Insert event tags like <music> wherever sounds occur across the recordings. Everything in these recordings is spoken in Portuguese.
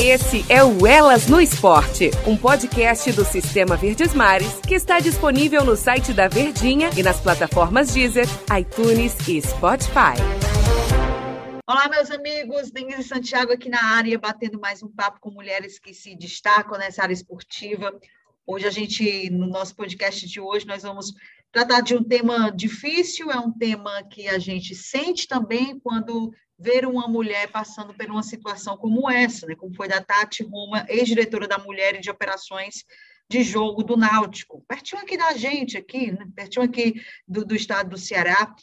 Esse é o Elas no Esporte, um podcast do Sistema Verdes Mares que está disponível no site da Verdinha e nas plataformas Deezer, iTunes e Spotify. Olá, meus amigos, Denise Santiago aqui na área, batendo mais um papo com mulheres que se destacam nessa área esportiva. Hoje a gente, no nosso podcast de hoje, nós vamos tratar de um tema difícil, é um tema que a gente sente também quando ver uma mulher passando por uma situação como essa, né? como foi da Tati Roma, ex-diretora da Mulher e de Operações de Jogo do Náutico, pertinho aqui da gente, aqui, né? pertinho aqui do, do estado do Ceará,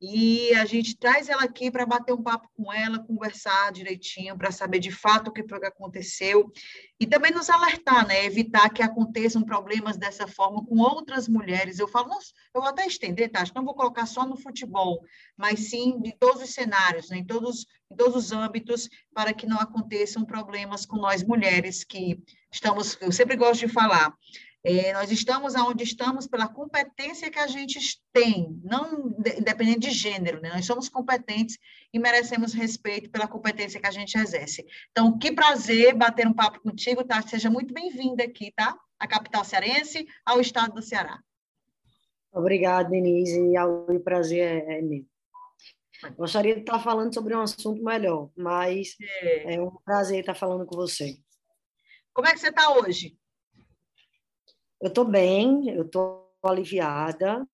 e a gente traz ela aqui para bater um papo com ela, conversar direitinho, para saber de fato o que aconteceu e também nos alertar, né? Evitar que aconteçam problemas dessa forma com outras mulheres. Eu falo, eu vou até estender, tá? Não vou colocar só no futebol, mas sim de todos os cenários, né? em, todos, em todos os âmbitos, para que não aconteçam problemas com nós mulheres que estamos, eu sempre gosto de falar, é, nós estamos aonde estamos pela competência que a gente tem, não independente de gênero, né? Nós somos competentes e merecemos respeito pela competência que a gente exerce. Então, que prazer bater um papo contigo, tá? Seja muito bem-vinda aqui, tá? A capital cearense, ao estado do Ceará. Obrigada, Denise. O prazer é, é meu. Gostaria de estar falando sobre um assunto melhor, mas é, é um prazer estar falando com você. Como é que você está hoje? Eu estou bem, eu estou aliviada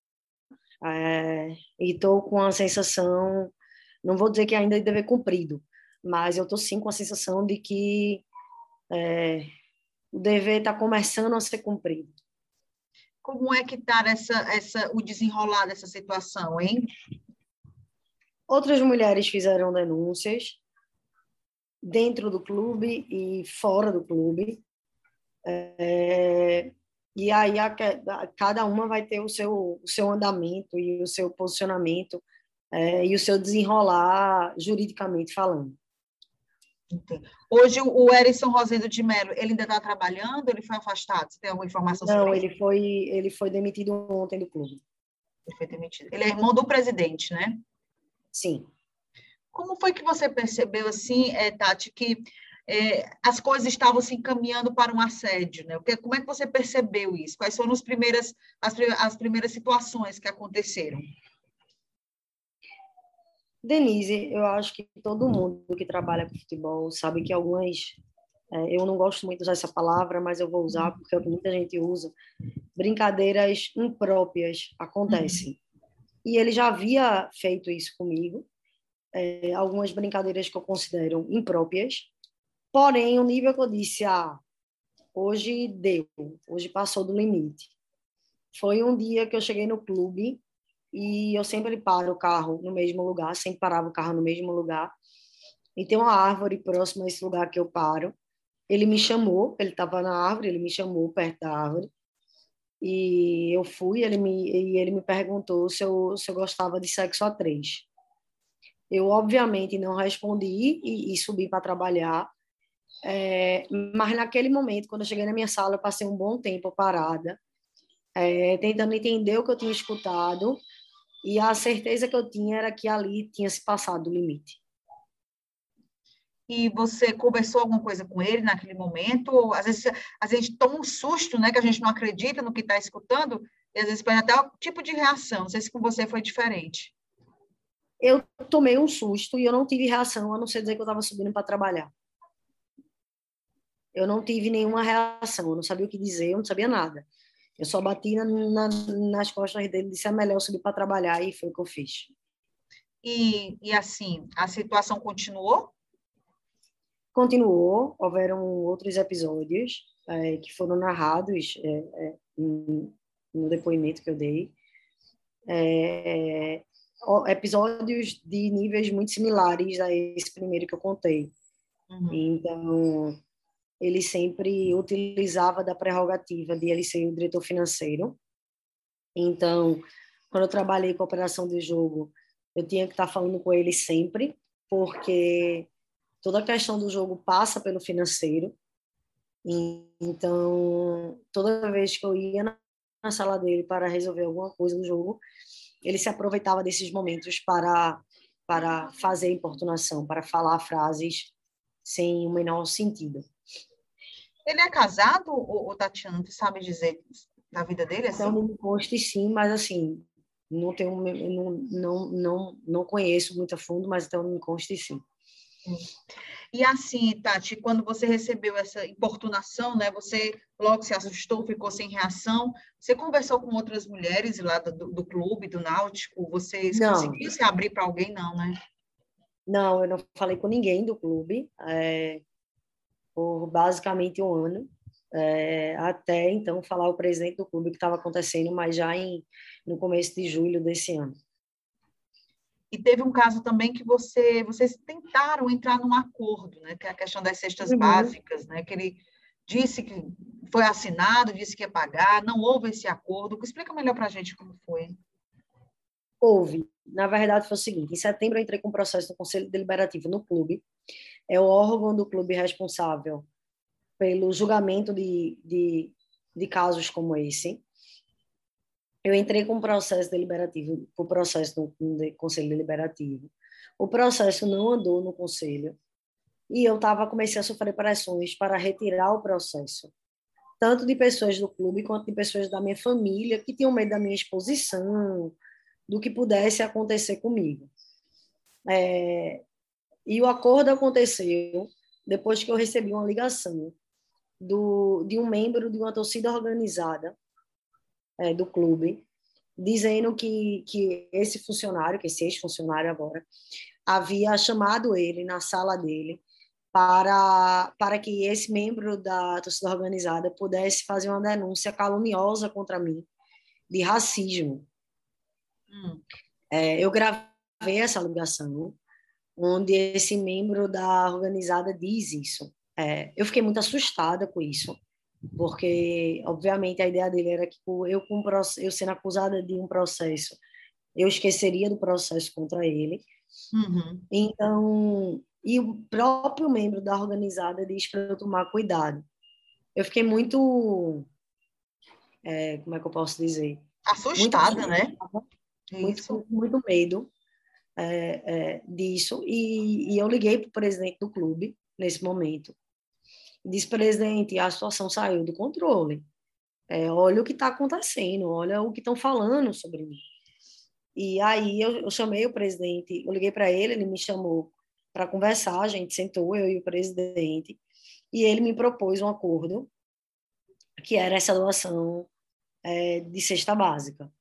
é, e estou com a sensação, não vou dizer que ainda é dever cumprido, mas eu estou sim com a sensação de que é, o dever está começando a ser cumprido. Como é que está essa, essa, o desenrolar dessa situação, hein? Outras mulheres fizeram denúncias dentro do clube e fora do clube. É, e aí a, a, cada uma vai ter o seu, o seu andamento e o seu posicionamento é, e o seu desenrolar juridicamente falando. Hoje o Erison Rosendo de Mello, ele ainda está trabalhando? Ele foi afastado? Você tem alguma informação Não, sobre Não, ele foi ele foi demitido ontem do clube. Ele foi demitido. Ele é irmão do presidente, né? Sim. Como foi que você percebeu assim, é, Tati, que é, as coisas estavam se encaminhando para um assédio, né? Como é que você percebeu isso? Quais foram as primeiras, as, as primeiras situações que aconteceram? Denise, eu acho que todo mundo que trabalha com futebol sabe que algumas, é, eu não gosto muito de usar essa palavra, mas eu vou usar porque é o que muita gente usa, brincadeiras impróprias acontecem. Uhum. E ele já havia feito isso comigo, é, algumas brincadeiras que eu considero impróprias, Porém, o nível que eu disse, ah, hoje deu, hoje passou do limite. Foi um dia que eu cheguei no clube e eu sempre paro o carro no mesmo lugar, sempre parava o carro no mesmo lugar. E tem uma árvore próxima a esse lugar que eu paro. Ele me chamou, ele estava na árvore, ele me chamou perto da árvore. E eu fui, ele me, e ele me perguntou se eu, se eu gostava de sexo a três. Eu, obviamente, não respondi e, e subi para trabalhar. É, mas naquele momento, quando eu cheguei na minha sala, eu passei um bom tempo parada, é, tentando entender o que eu tinha escutado, e a certeza que eu tinha era que ali tinha se passado o limite. E você conversou alguma coisa com ele naquele momento? Às vezes a gente toma um susto, né, que a gente não acredita no que está escutando, e às vezes pode até o tipo de reação. Não sei se com você foi diferente. Eu tomei um susto e eu não tive reação, a não ser dizer que eu estava subindo para trabalhar eu não tive nenhuma reação, eu não sabia o que dizer, eu não sabia nada. Eu só bati na, na, nas costas dele e disse: é melhor subir para trabalhar, e foi o que eu fiz. E, e assim, a situação continuou? Continuou, houveram outros episódios é, que foram narrados é, é, no depoimento que eu dei. É, episódios de níveis muito similares a esse primeiro que eu contei. Uhum. Então, ele sempre utilizava da prerrogativa de ele ser o diretor financeiro. Então, quando eu trabalhei com a operação de jogo, eu tinha que estar falando com ele sempre, porque toda a questão do jogo passa pelo financeiro. Então, toda vez que eu ia na sala dele para resolver alguma coisa do jogo, ele se aproveitava desses momentos para para fazer importunação, para falar frases sem o menor sentido. Ele é casado, ou, Tatiana, tu sabe dizer da vida dele? Assim? Então, me conste sim, mas assim, não tenho, não, não, não, não conheço muito a fundo, mas então me conste sim. E assim, Tati, quando você recebeu essa importunação, né, você logo se assustou, ficou sem reação. Você conversou com outras mulheres lá do, do clube, do Náutico? Você conseguiu se abrir para alguém? Não, né? Não, eu não falei com ninguém do clube é, por basicamente um ano. É, até então falar o presidente do clube que estava acontecendo, mas já em, no começo de julho desse ano. E teve um caso também que você, vocês tentaram entrar num acordo, né? Que é a questão das cestas uhum. básicas, né? Que ele disse que foi assinado, disse que ia pagar, não houve esse acordo. Explica melhor para a gente como foi. Houve. Na verdade, foi o seguinte: em setembro eu entrei com um processo no Conselho Deliberativo no clube. É o órgão do clube responsável pelo julgamento de, de, de casos como esse eu entrei com o processo deliberativo, o processo no conselho deliberativo. O processo não andou no conselho e eu tava comecei a sofrer pressões para retirar o processo, tanto de pessoas do clube quanto de pessoas da minha família que tinham medo da minha exposição, do que pudesse acontecer comigo. É, e o acordo aconteceu depois que eu recebi uma ligação do, de um membro de uma torcida organizada é, do clube, dizendo que, que esse funcionário, que esse ex-funcionário agora, havia chamado ele na sala dele para, para que esse membro da torcida organizada pudesse fazer uma denúncia caluniosa contra mim de racismo. Hum. É, eu gravei essa ligação onde esse membro da organizada diz isso. É, eu fiquei muito assustada com isso porque obviamente a ideia dele era que eu com eu sendo acusada de um processo eu esqueceria do processo contra ele. Uhum. então e o próprio membro da organizada disse para eu tomar cuidado. Eu fiquei muito é, como é que eu posso dizer? Assustada muito, né? muito, muito medo é, é, disso e, e eu liguei para o presidente do clube nesse momento diz, presidente, a situação saiu do controle. É, olha o que está acontecendo, olha o que estão falando sobre mim. E aí eu, eu chamei o presidente, eu liguei para ele, ele me chamou para conversar, a gente sentou, eu e o presidente, e ele me propôs um acordo, que era essa doação é, de cesta básica.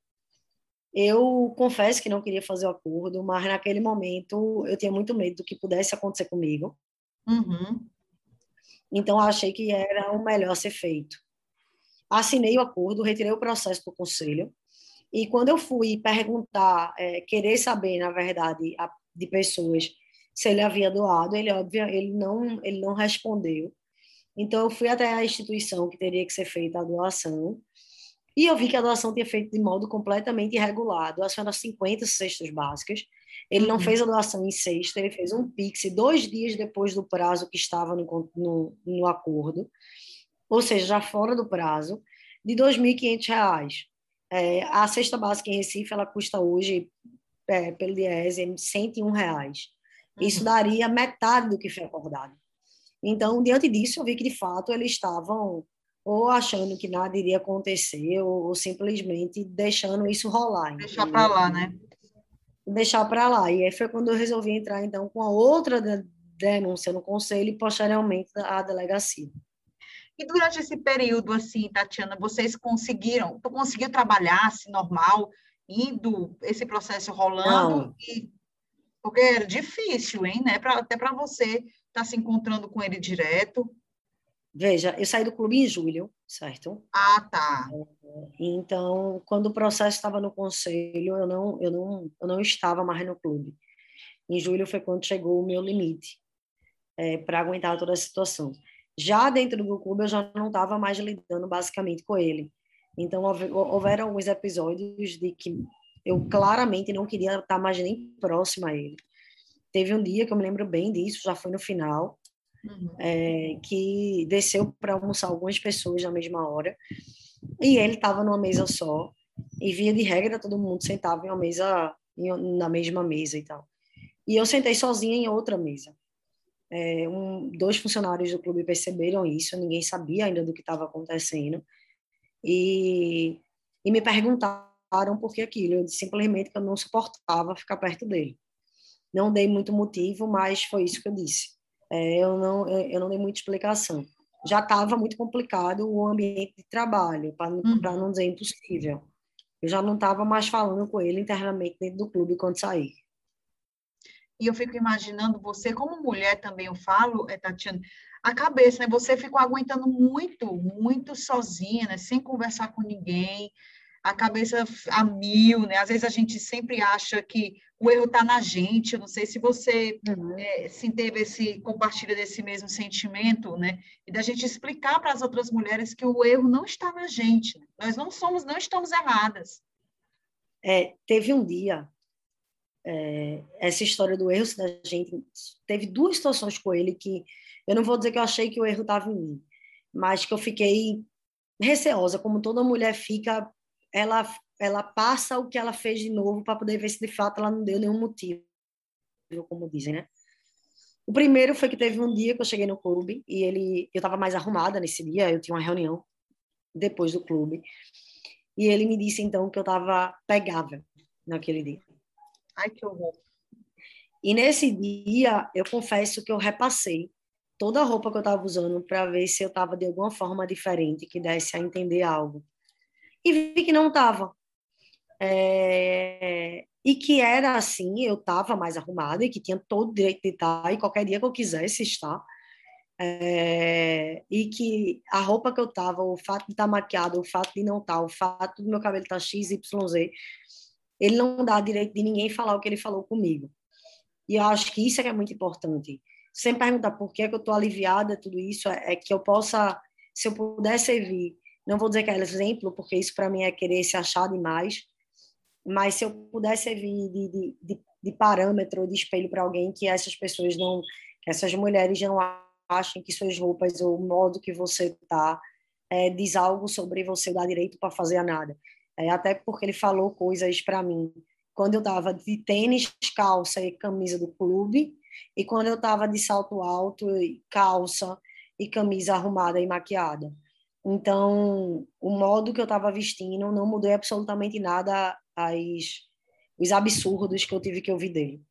Eu confesso que não queria fazer o acordo, mas naquele momento eu tinha muito medo do que pudesse acontecer comigo. Uhum. Então, achei que era o melhor a ser feito. Assinei o acordo, retirei o processo para o conselho, e quando eu fui perguntar, é, querer saber, na verdade, a, de pessoas se ele havia doado, ele, óbvio, ele, não, ele não respondeu. Então, eu fui até a instituição que teria que ser feita a doação, e eu vi que a doação tinha feito de modo completamente irregular. A doação era 50 cestas básicas, ele não uhum. fez a doação em sexta, ele fez um Pix dois dias depois do prazo que estava no, no, no acordo, ou seja, já fora do prazo, de R$ 2.500. É, a cesta básica em Recife, ela custa hoje, é, pelo IES, 101 reais. Isso daria metade do que foi acordado. Então, diante disso, eu vi que, de fato, eles estavam ou achando que nada iria acontecer, ou, ou simplesmente deixando isso rolar. Deixar para lá, né? deixar para lá. E aí foi quando eu resolvi entrar, então, com a outra denúncia no conselho e, posteriormente, a delegacia. E durante esse período, assim, Tatiana, vocês conseguiram, tu conseguiu trabalhar, assim, normal, indo, esse processo rolando? E, porque era difícil, hein, né? Pra, até para você estar tá se encontrando com ele direto. Veja, eu saí do clube em julho, certo? Ah, tá. Então, quando o processo estava no conselho, eu não, eu não, eu não estava mais no clube. Em julho foi quando chegou o meu limite é, para aguentar toda a situação. Já dentro do clube, eu já não estava mais lidando basicamente com ele. Então, houveram alguns episódios de que eu claramente não queria estar mais nem próxima a ele. Teve um dia que eu me lembro bem disso, já foi no final, uhum. é, que desceu para almoçar algumas pessoas na mesma hora e ele estava numa mesa só e via de regra todo mundo sentava em uma mesa na mesma mesa e tal. E eu sentei sozinha em outra mesa. é, um, dois funcionários do clube perceberam isso, ninguém sabia ainda do que estava acontecendo, e, e me perguntaram por que aquilo. Eu disse simplesmente que eu não suportava ficar perto dele. Não dei muito motivo, mas foi isso que eu disse. É, eu, não, eu não dei muita explicação. Já estava muito complicado o ambiente de trabalho, para uhum. não dizer impossível. Eu já não estava mais falando com ele internamente dentro do clube quando saí. E eu fico imaginando você, como mulher também eu falo, é, Tatiana, a cabeça, né? Você ficou aguentando muito, muito sozinha, né? Sem conversar com ninguém, a cabeça a mil, né? Às vezes a gente sempre acha que o erro está na gente. Eu não sei se você uhum. é, se teve esse compartilha desse mesmo sentimento, né? E da gente explicar para as outras mulheres que o erro não está na gente. Né? Nós não somos, não estamos erradas. É, teve um dia é, essa história do erro da gente teve duas situações com ele que eu não vou dizer que eu achei que o erro estava em mim, mas que eu fiquei receosa, como toda mulher fica, ela ela passa o que ela fez de novo para poder ver se de fato ela não deu nenhum motivo, como dizem, né? O primeiro foi que teve um dia que eu cheguei no clube e ele, eu estava mais arrumada nesse dia, eu tinha uma reunião depois do clube e ele me disse então que eu estava pegável naquele dia. Ai que horror! E nesse dia eu confesso que eu repassei toda a roupa que eu estava usando para ver se eu estava de alguma forma diferente que desse a entender algo e vi que não estava. É, e que era assim, eu estava mais arrumada e que tinha todo o direito de estar e qualquer dia que eu quisesse estar. É, e que a roupa que eu estava, o fato de estar maquiada, o fato de não estar, o fato do meu cabelo estar x, y, z, ele não dá direito de ninguém falar o que ele falou comigo. E eu acho que isso é que é muito importante. Sem perguntar por que, é que eu estou aliviada, tudo isso, é, é que eu possa, se eu puder servir, não vou dizer que é exemplo, porque isso para mim é querer se achar demais, mas se eu pudesse servir de, de, de, de parâmetro, de espelho para alguém que essas pessoas não, que essas mulheres não achem que suas roupas ou o modo que você tá é, diz algo sobre você dar direito para fazer a nada. É, até porque ele falou coisas para mim quando eu estava de tênis, calça e camisa do clube, e quando eu estava de salto alto, calça e camisa arrumada e maquiada. Então, o modo que eu estava vestindo não mudou absolutamente nada as, os absurdos que eu tive que ouvir dele.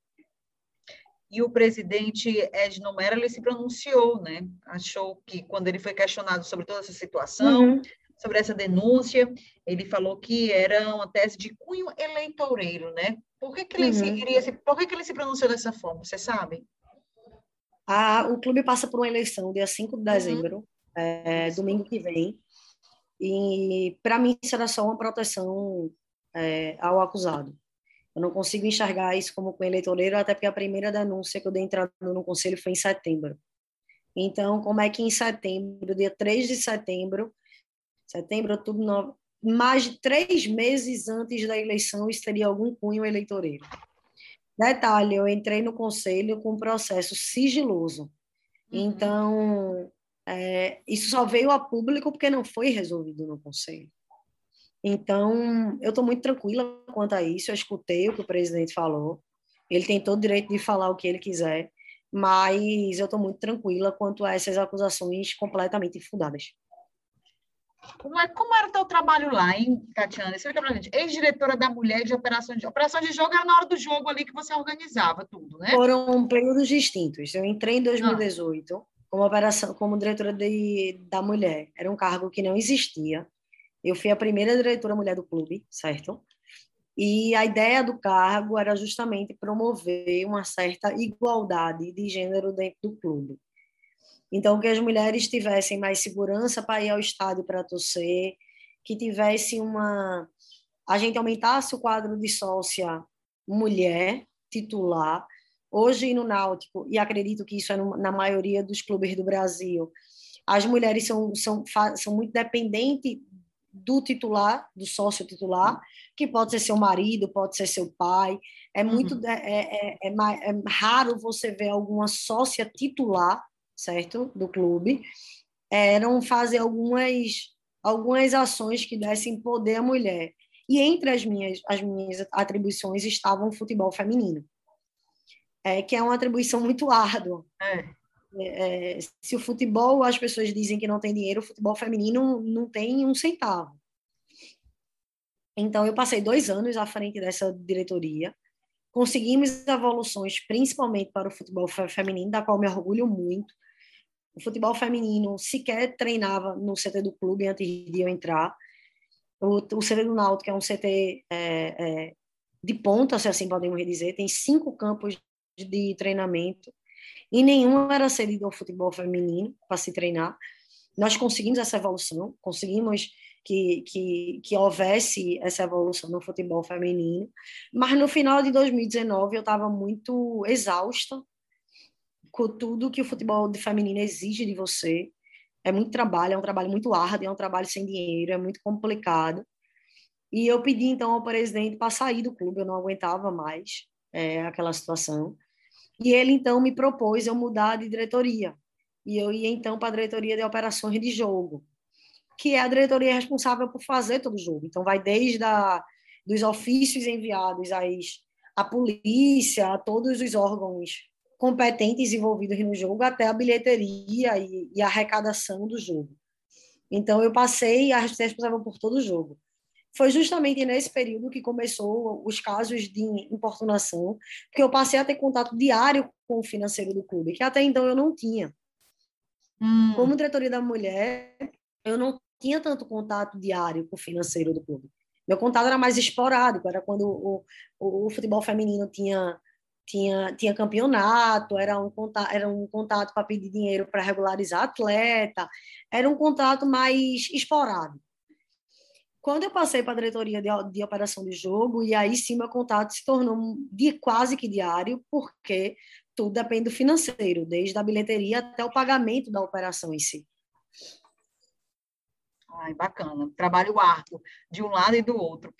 E o presidente Ed Nomera, ele se pronunciou, né? Achou que quando ele foi questionado sobre toda essa situação, uhum. sobre essa denúncia, ele falou que era uma tese de cunho eleitoreiro, né? Por que, que ele uhum. iria se, por que, que ele se pronunciou dessa forma? Você sabe? Ah, o clube passa por uma eleição dia 5 de uhum. dezembro, uhum. É, domingo que vem. E para mim era só uma proteção é, ao acusado. Eu não consigo enxergar isso como com eleitoreiro, até porque a primeira denúncia que eu dei entrada no conselho foi em setembro. Então, como é que em setembro, dia 3 de setembro, setembro, outubro, nove, mais de três meses antes da eleição, isso teria algum cunho eleitoreiro? Detalhe, eu entrei no conselho com um processo sigiloso. Uhum. Então, é, isso só veio a público porque não foi resolvido no conselho. Então, eu estou muito tranquila quanto a isso. Eu escutei o que o presidente falou. Ele tem todo o direito de falar o que ele quiser, mas eu estou muito tranquila quanto a essas acusações completamente infundadas. Como, é, como era o teu trabalho lá, hein, Tatiana? Explica pra gente. Ex-diretora da Mulher de Operações de Operações de Jogo era na hora do jogo ali que você organizava tudo, né? Foram períodos distintos. Eu entrei em 2018 ah. Como, operação, como diretora de, da Mulher. Era um cargo que não existia. Eu fui a primeira diretora mulher do clube, certo? E a ideia do cargo era justamente promover uma certa igualdade de gênero dentro do clube. Então, que as mulheres tivessem mais segurança para ir ao estádio para torcer, que tivesse uma. A gente aumentasse o quadro de sócia mulher titular. Hoje no Náutico, e acredito que isso é na maioria dos clubes do Brasil, as mulheres são, são, são muito dependentes do titular, do sócio titular, que pode ser seu marido, pode ser seu pai. É muito uhum. é, é, é, é, raro você ver alguma sócia titular, certo, do clube, eram fazer algumas algumas ações que dessem poder à mulher. E entre as minhas as minhas atribuições estavam o futebol feminino, é que é uma atribuição muito árdua. É. é, se o futebol, as pessoas dizem que não tem dinheiro, o futebol feminino não tem um centavo. Então, eu passei dois anos à frente dessa diretoria, conseguimos evoluções, principalmente para o futebol feminino, da qual me orgulho muito. O futebol feminino sequer treinava no CT do clube antes de eu entrar. O, o CT do Náutico é um CT é, é, de ponta, se assim podemos dizer, tem cinco campos de treinamento e nenhum era cedido ao futebol feminino para se treinar. Nós conseguimos essa evolução, conseguimos que, que, que houvesse essa evolução no futebol feminino, mas no final de 2019 eu estava muito exausta com tudo que o futebol feminino exige de você. É muito trabalho, é um trabalho muito árduo, é um trabalho sem dinheiro, é muito complicado. E eu pedi então ao presidente para sair do clube, eu não aguentava mais é, aquela situação. E ele então me propôs eu mudar de diretoria. E eu ia então para a diretoria de operações de jogo, que é a diretoria responsável por fazer todo o jogo. Então vai desde a, dos ofícios enviados às, à polícia, a todos os órgãos competentes envolvidos no jogo, até a bilheteria e, e a arrecadação do jogo. Então eu passei a ser responsável por todo o jogo foi justamente nesse período que começou os casos de importunação, porque eu passei a ter contato diário com o financeiro do clube, que até então eu não tinha. Hum. Como diretoria da mulher, eu não tinha tanto contato diário com o financeiro do clube. Meu contato era mais esporádico, era quando o, o, o futebol feminino tinha tinha, tinha campeonato, era um contato, era um contato para pedir dinheiro para regularizar atleta, era um contato mais esporádico. Quando eu passei para a diretoria de, de, operação de jogo, e aí sim meu contato se tornou de, quase que diário, porque tudo depende do financeiro, desde a bilheteria até o pagamento da operação em si. Ai, bacana. Trabalho árduo, de um lado e do outro.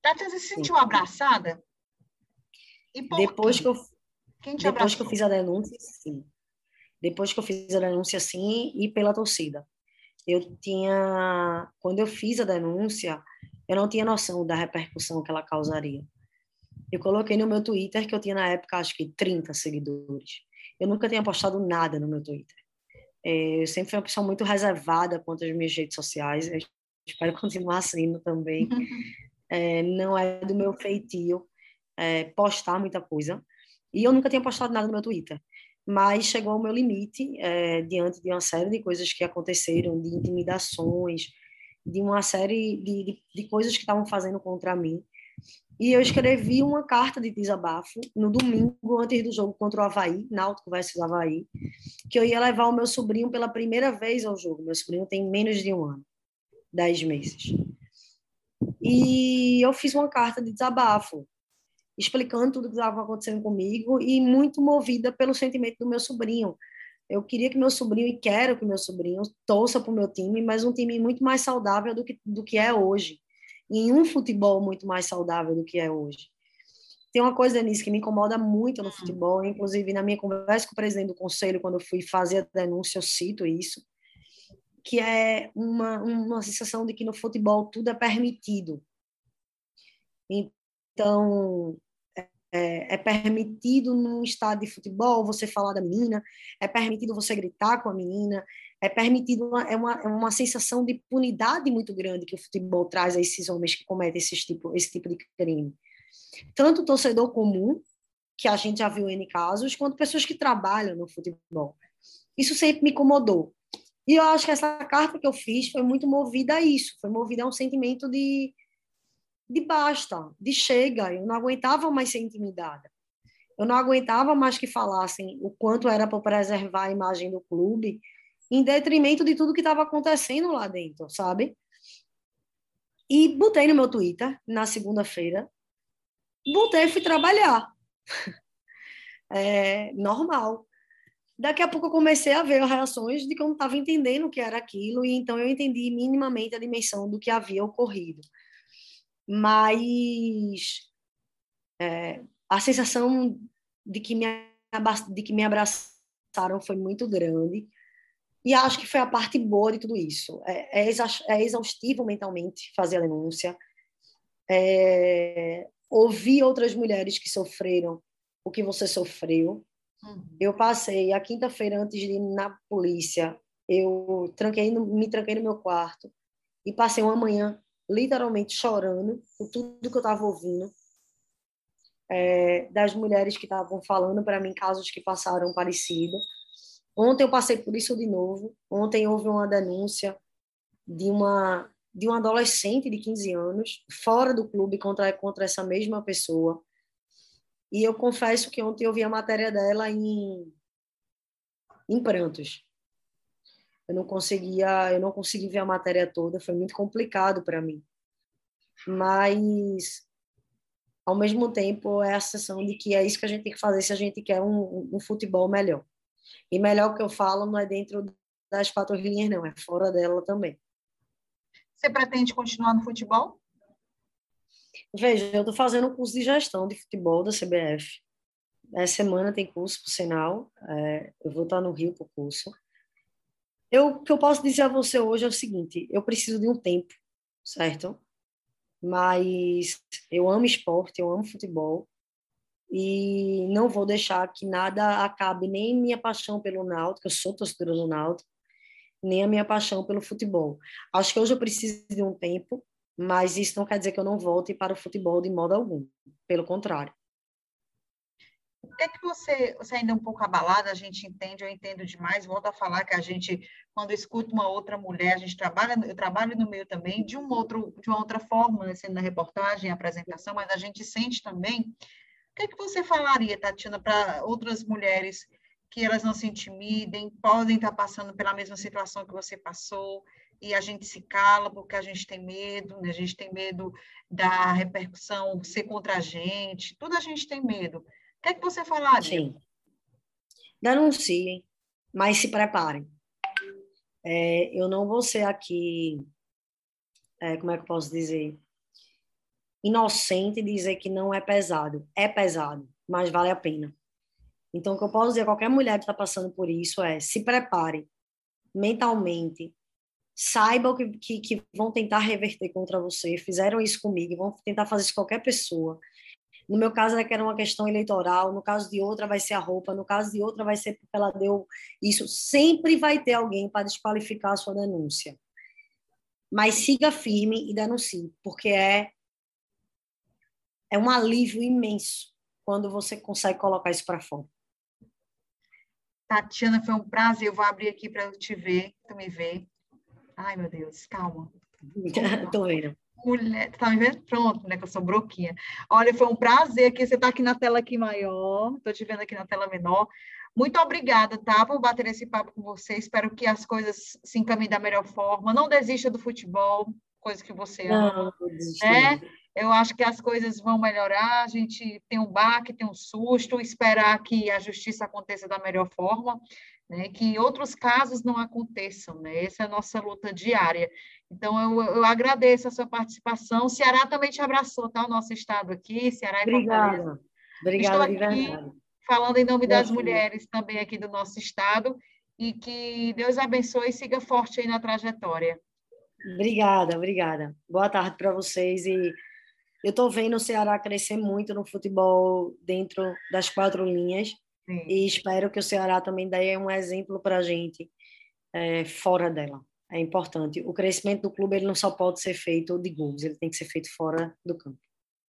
Tati, você se sentiu sim. abraçada? depois que eu, depois abraçou? que eu fiz a denúncia, sim. Depois que eu fiz a denúncia, sim, e pela torcida eu tinha, quando eu fiz a denúncia, eu não tinha noção da repercussão que ela causaria. Eu coloquei no meu Twitter que eu tinha na época acho que 30 seguidores. Eu nunca tinha postado nada no meu Twitter. É, eu sempre fui uma pessoa muito reservada quanto às minhas redes sociais. Eu <laughs> espero continuar sendo também. <laughs> É, não é do meu feitio é, postar muita coisa. E eu nunca tinha postado nada no meu Twitter mas chegou ao meu limite é, diante de uma série de coisas que aconteceram, de intimidações, de uma série de, de, de coisas que estavam fazendo contra mim. E eu escrevi uma carta de desabafo no domingo, antes do jogo contra o Havaí, Náutico versus Havaí, que eu ia levar o meu sobrinho pela primeira vez ao jogo. Meu sobrinho tem menos de um ano, dez meses. E eu fiz uma carta de desabafo, explicando tudo que estava acontecendo comigo e muito movida pelo sentimento do meu sobrinho. Eu queria que meu sobrinho, e quero que meu sobrinho, torça para o meu time, mas um time muito mais saudável do que, do que é hoje. em um futebol muito mais saudável do que é hoje. Tem uma coisa, Denise, que me incomoda muito no hum. futebol, inclusive na minha conversa com o presidente do conselho, quando eu fui fazer a denúncia, eu cito isso, que é uma, uma sensação de que no futebol tudo é permitido. Então, é, é, permitido num estádio de futebol você falar da menina, é permitido você gritar com a menina, é permitido, uma, é, uma, é uma sensação de impunidade muito grande que o futebol traz a esses homens que cometem esse tipo, esse tipo de crime. Tanto o torcedor comum, que a gente já viu em casos, quanto pessoas que trabalham no futebol. Isso sempre me incomodou. E eu acho que essa carta que eu fiz foi muito movida a isso, foi movida a um sentimento de, de basta, de chega. Eu não aguentava mais ser intimidada. Eu não aguentava mais que falassem o quanto era para preservar a imagem do clube, em detrimento de tudo que estava acontecendo lá dentro, sabe? E botei no meu Twitter na segunda-feira, botei e fui trabalhar. <laughs> É, normal. Daqui a pouco eu comecei a ver reações de que eu não estava entendendo o que era aquilo, e então eu entendi minimamente a dimensão do que havia ocorrido mas é, a sensação de que, me, de que me abraçaram foi muito grande. E acho que foi a parte boa de tudo isso. É, é, é exaustivo mentalmente fazer a denúncia. É, ouvir outras mulheres que sofreram o que você sofreu. Uhum. Eu passei a quinta-feira antes de ir na polícia, eu tranquei no, me tranquei no meu quarto e passei uma manhã literalmente chorando por tudo que eu estava ouvindo é, das mulheres que estavam falando para mim casos que passaram parecido. Ontem eu passei por isso de novo. Ontem houve uma denúncia de uma de um adolescente de 15 anos fora do clube contra contra essa mesma pessoa. E eu confesso que ontem eu vi a matéria dela em em prantos. Eu não conseguia, eu não consegui ver a matéria toda, foi muito complicado para mim. Mas ao mesmo tempo é a sensação de que é isso que a gente tem que fazer se a gente quer um, um futebol melhor. E melhor que eu falo não é dentro das quatro linhas, não, é fora dela também. Você pretende continuar no futebol? Veja, eu estou fazendo um curso de gestão de futebol da CBF. Essa semana tem curso, por sinal. É, eu vou estar no Rio para o curso. Eu, o que eu posso dizer a você hoje é o seguinte: eu preciso de um tempo, certo? mas eu amo esporte, eu amo futebol e não vou deixar que nada acabe nem minha paixão pelo Náutico, eu sou torcedora do Náutico, nem a minha paixão pelo futebol. Acho que hoje eu preciso de um tempo, mas isso não quer dizer que eu não volte para o futebol de modo algum, pelo contrário. É que você, você ainda é um pouco abalada, a gente entende, eu entendo demais, volto a falar que a gente, quando escuta uma outra mulher, a gente trabalha, eu trabalho no meio também, de, um outro, de uma outra forma, né, sendo na reportagem, apresentação, mas a gente sente também. O que é que você falaria, Tatiana, para outras mulheres que elas não se intimidem, podem estar passando pela mesma situação que você passou, e a gente se cala porque a gente tem medo, né? a gente tem medo da repercussão ser contra a gente, tudo a gente tem medo. O que é que você falaria? Sim. Denunciem, mas se preparem. É, eu não vou ser aqui, é, como é que eu posso dizer, inocente dizer que não é pesado. É pesado, mas vale a pena. Então, o que eu posso dizer a qualquer mulher que está passando por isso é se prepare mentalmente, saiba que, que, que vão tentar reverter contra você, fizeram isso comigo, vão tentar fazer isso com qualquer pessoa. No meu caso é que era uma questão eleitoral, no caso de outra vai ser a roupa, no caso de outra vai ser porque ela deu isso. Sempre vai ter alguém para desqualificar a sua denúncia. Mas siga firme e denuncie, porque é é um alívio imenso quando você consegue colocar isso para fora. Tatiana, foi um prazer. Eu vou abrir aqui para eu te ver, tu me ver. Ai, meu Deus, calma. <laughs> Estou vendo. Mulher, tá me vendo? Pronto, né? Que eu sou broquinha. Olha, foi um prazer que você tá aqui na tela aqui maior, tô te vendo aqui na tela menor. Muito obrigada, tá? Por bater esse papo com você. Espero que as coisas se encaminhem da melhor forma. Não desista do futebol, coisa que você ama. Não, né? Eu acho que as coisas vão melhorar. A gente tem um baque, tem um susto, esperar que a justiça aconteça da melhor forma né, que outros casos não aconteçam, né? Essa é a nossa luta diária. Então, eu, eu agradeço a sua participação. O Ceará também te abraçou, tá? O nosso estado aqui, Ceará e Obrigada. Obrigada, Estou aqui falando em nome das mulheres também aqui do nosso estado e que Deus abençoe e siga forte aí na trajetória. Obrigada, obrigada. Boa tarde para vocês e eu estou vendo o Ceará crescer muito no futebol dentro das quatro linhas Sim. E espero que o Ceará também dê um exemplo para a gente é, fora dela. É importante. O crescimento do clube ele não só pode ser feito de gols, ele tem que ser feito fora do campo.